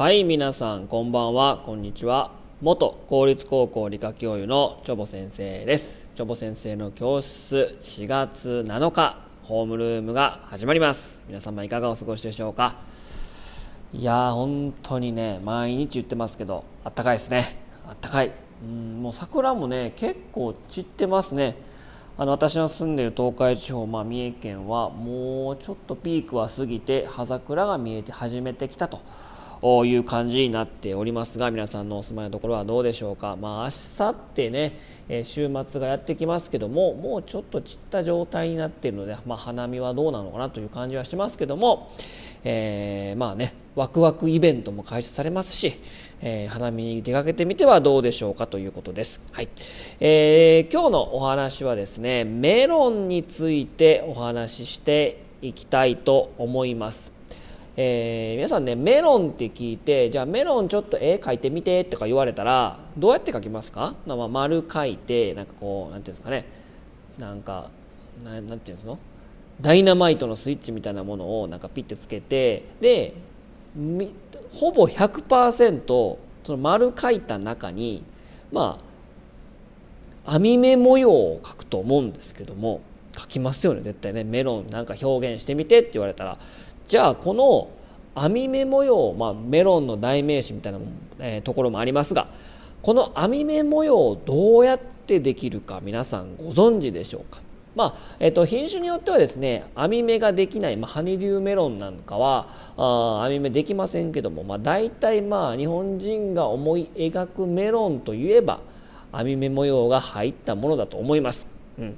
はい皆さんこんばんは。こんにちは。元公立高校理科教諭のチョボ先生です。チョボ先生の教室4月7日ホームルームが始まります。皆様いかがお過ごしでしょうか？いやー本当にね毎日言ってますけどあったかいですね。あったかい。うんもう桜もね結構散ってますね。あの私の住んでる東海地方、まあ、三重県はもうちょっとピークは過ぎて葉桜が見えて始めてきたと。いう感じになっておりますが皆さんのお住まいのところはどうでしょうか、まあ、明後日ね、え週末がやってきますけどももうちょっと散った状態になっているので、まあ、花見はどうなのかなという感じはしますけども、えー、まあねワクワクイベントも開始されますし、えー、花見に出かけてみてはどうでしょうかということです。はいえー、今日のお話はですねメロンについてお話ししていきたいと思います。えー、皆さんねメロンって聞いてじゃあメロンちょっと絵描いてみてとか言われたらどうやって描きますか、まあ、丸描いてなんかこうなんていうんですかね？なんかななんていうんですの？ダイナマイトのスイッチみたいなものをなんかピッてつけてでほぼ100%その丸書いた中にまあ網目模様を描くと思うんですけども描きますよね絶対ね。メロンなんか表現してみてって言われたら。じゃあこの網目模様、まあ、メロンの代名詞みたいな、えー、ところもありますがこの網目模様をどうやってできるか皆さんご存知でしょうか？まあえっと、品種によってはですね網目ができない、まあ、ハニリューメロンなんかはあ網目できませんけども、まあ、大体まあ日本人が思い描くメロンといえば網目模様が入ったものだと思います。うん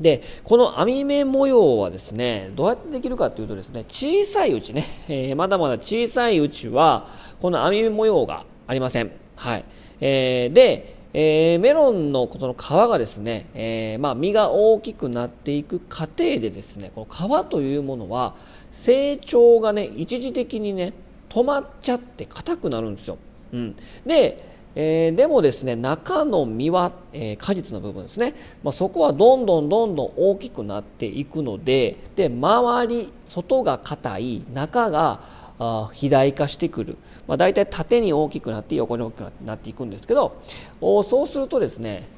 でこの網目模様はですねどうやってできるかというとですね小さいうちね、えー、まだまだ小さいうちはこの網目模様がありません。はい。えー、でえー、メロンのこの皮がですね、え、まあ、実が大きくなっていく過程でですねこの皮というものは成長がね一時的にね止まっちゃって硬くなるんですよ、うん、で、えー、でもですね中の実は、え果実の部分ですね、まあ、そこはどんどんどんどん大きくなっていくのでで周り外が硬い中があ肥大化してくる、まあ、大体縦に大きくなって横に大きくなっていくんですけどおそうするとですね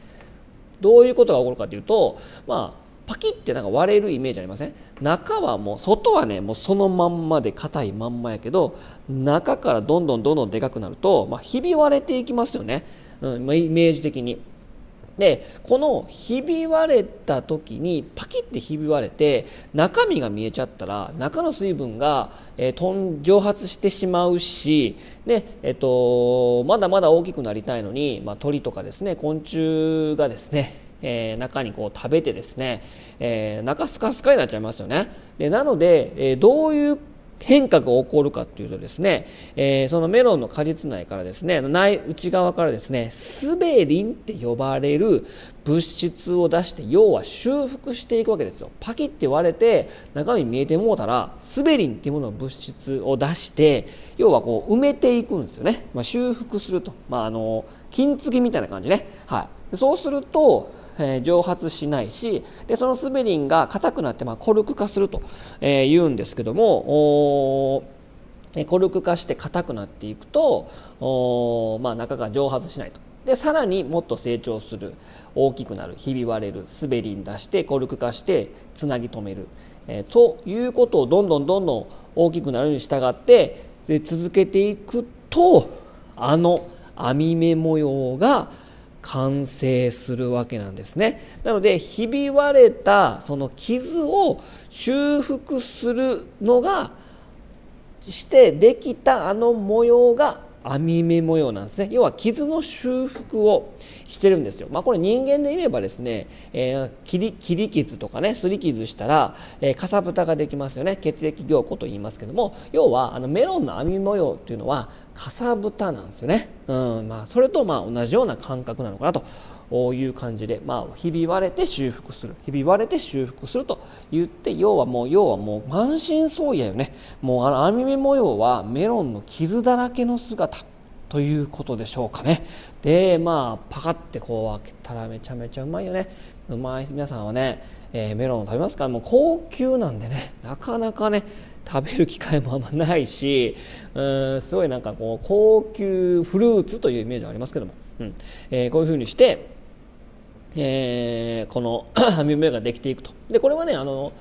どういうことが起こるかというと、まあ、パキってなんか割れるイメージありません？中はもう外はねもうそのまんまで硬いまんまやけど中からどんどんどんどんでかくなると、まあ、ひび割れていきますよね、うんまあ、イメージ的に。でこのひび割れた時にパキッてひび割れて中身が見えちゃったら中の水分が、えー、蒸発してしまうしで、えーと、まだまだ大きくなりたいのに、まあ、鳥とかですね昆虫がですねえー、中にこう食べてですね、えー、中スカスカになっちゃいますよね。でなので、えー、どういう変化が起こるかというとですね、えー、そのメロンの果実内からですね内内側からですねスベリンって呼ばれる物質を出して要は修復していくわけですよ。パキって割れて中身見えてもうたらスベリンっていうものの物質を出して要はこう埋めていくんですよね、まあ、修復すると、まあ、あの金継ぎみたいな感じね、はい、そうするとえー、蒸発しないしでそのスベリンが硬くなって、まあ、コルク化すると、えー、言うんですけどもコルク化して硬くなっていくとおまあ、中が蒸発しないと。でさらにもっと成長する大きくなるひび割れるスベリン出してコルク化してつなぎ止める、えー、ということをどんどんどんどん大きくなるに従ってで続けていくとあの網目模様が完成するわけなんですね。なのでひび割れたその傷を修復するのがしてできたあの模様が網目模様なんですね。要は傷の修復をしてるんですよ、まあ、これ人間で言えばですね、えー、切り切り傷とかねすり傷したら、えー、かさぶたができますよね。血液凝固と言いますけども。要はあのメロンの網模様っていうのはかさぶたなんですよね、うんまあ、それとまあ同じような感覚なのかなという感じで、まあ、ひび割れて修復する。ひび割れて修復すると言って要はもう要はもう満身創痍やよね。もうあの網目模様はメロンの傷だらけの姿ということでしょうかね。でまあパカってこう開けたらめちゃめちゃうまいよね。まあ、皆さんはね、えー、メロンを食べますか？らもう高級なんでね なかなかね食べる機会もあんまないし うんすごいなんかこう高級フルーツというイメージはありますけども、うん。えー、こういうふうにして、えー、この 網目ができていくと。でこれはねあの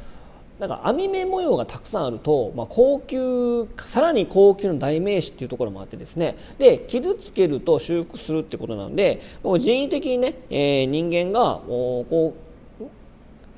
なんか網目模様がたくさんあると、まあ、高級さらに高級の代名詞っていうところもあってですねで傷つけると修復するってことなのでもう人為的にね、えー、人間がこう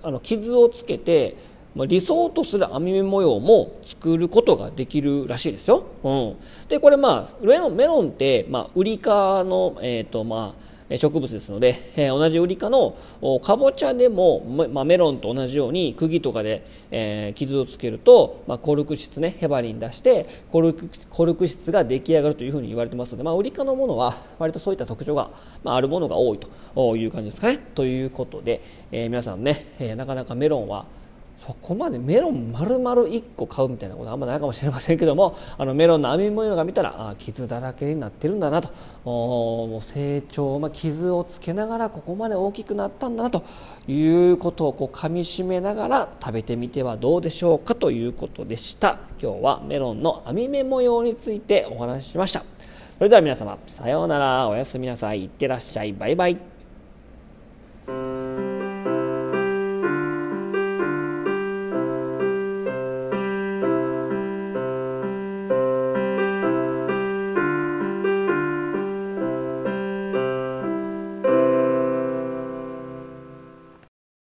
あの傷をつけてま、理想とする網目模様も作ることができるらしいですよ。うん、でこれまあメロンメロンって、まあ、ウリ科の、えーとまあ、植物ですので、え、同じウリ科のかぼちゃでも、ま、メロンと同じように釘とかで、え、傷をつけると、ま、コルク質ねヘバリン出してコルクコルク質が出来上がるというふうに言われてますので、まあ、ウリ科のものは割とそういった特徴が、まあ、るものが多いという感じですかね。ということで、え、皆さんね、え、なかなかメロンはそこまでメロン丸々1個買うみたいなことあんまないかもしれませんけども あのメロンの網模様が見たらあ傷だらけになってるんだなと。もう成長、まあ、傷をつけながらここまで大きくなったんだなということをこう噛みしめながら食べてみてはどうでしょうかということでした。今日はメロンの網目模様についてお話ししました。それでは皆様さようなら。おやすみなさい。いってらっしゃい。バイバイ。